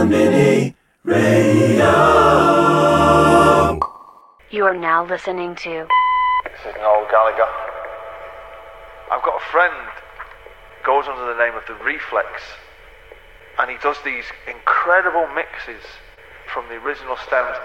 Konbini Radio. You are now listening to This is Noel Gallagher. I've got a friend, goes under the name of the Reflex, and he does these incredible mixes from the original stems.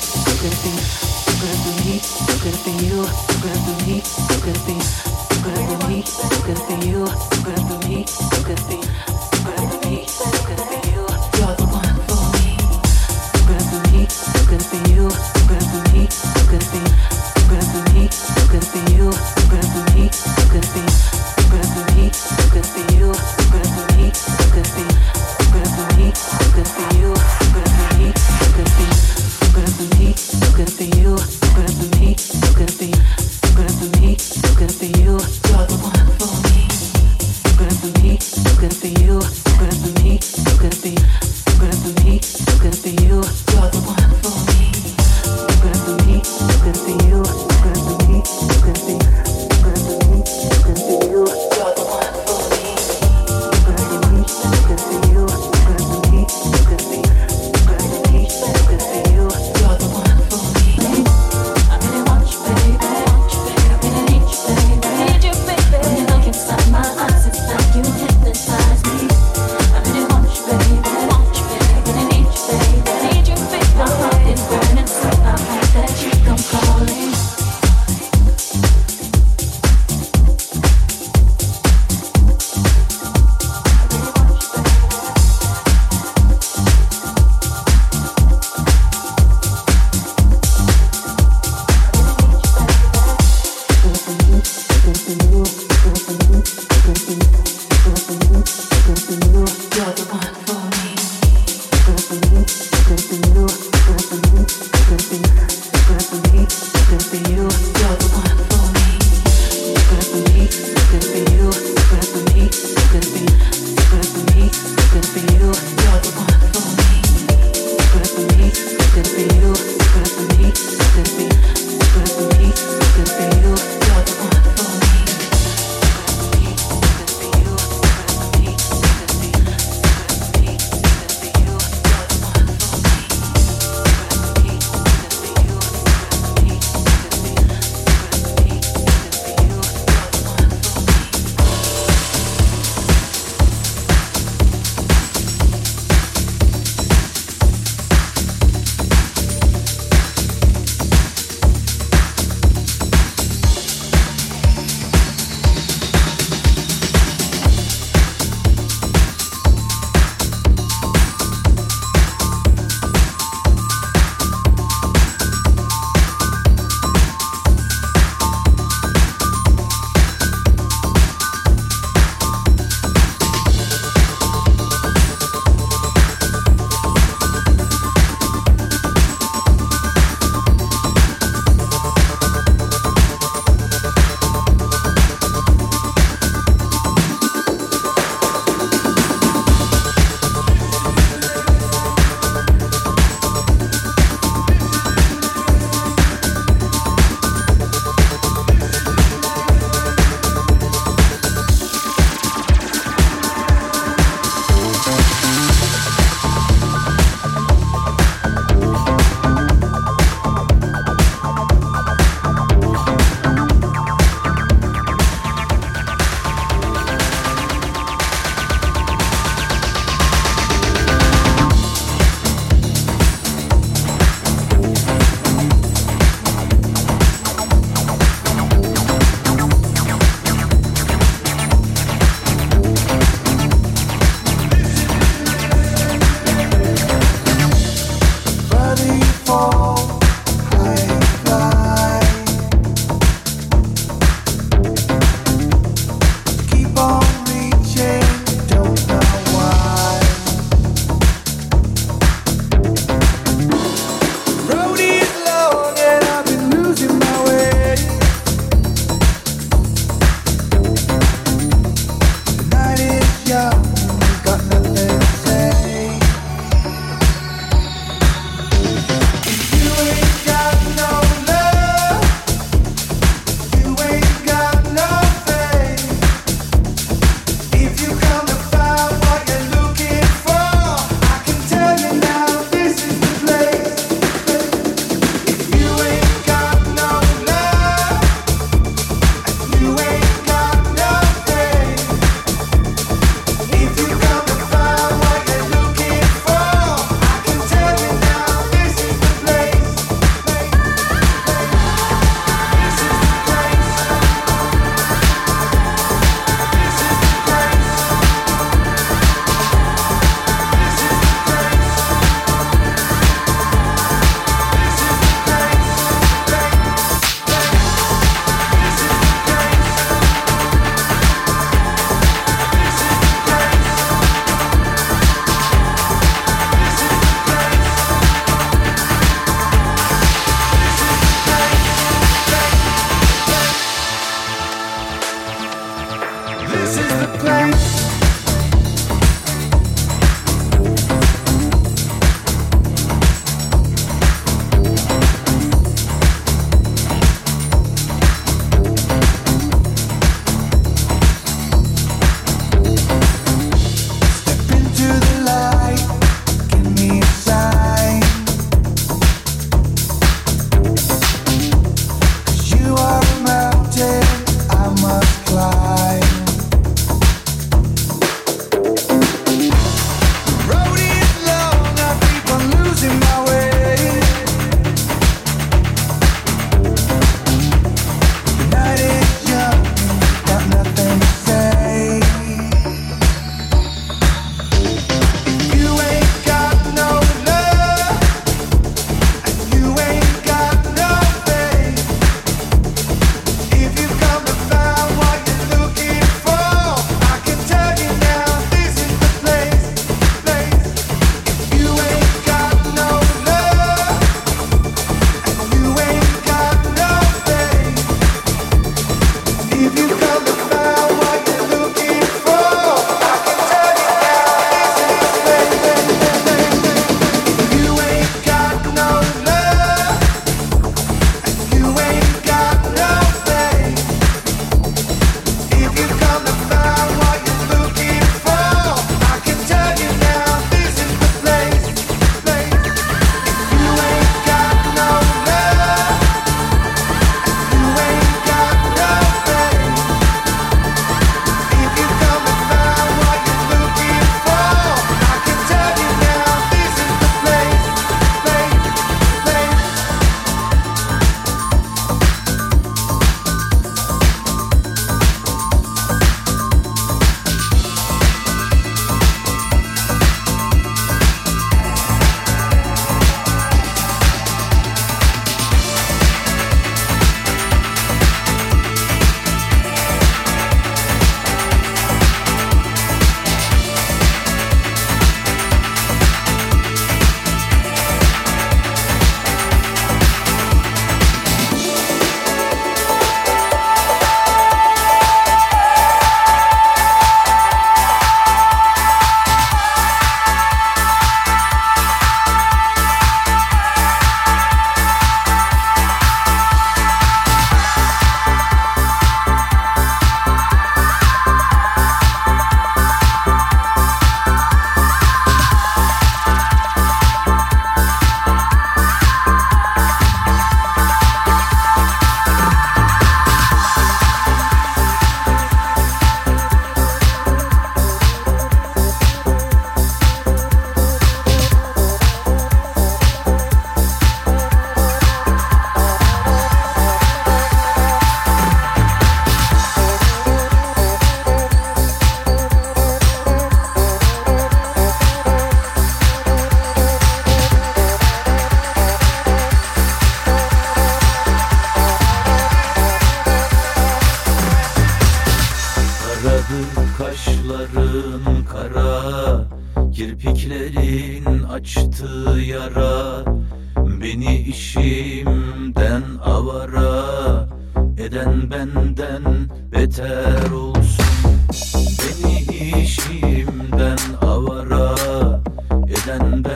me, look at me, look at me, look at me, look at me,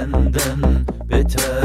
senden beter.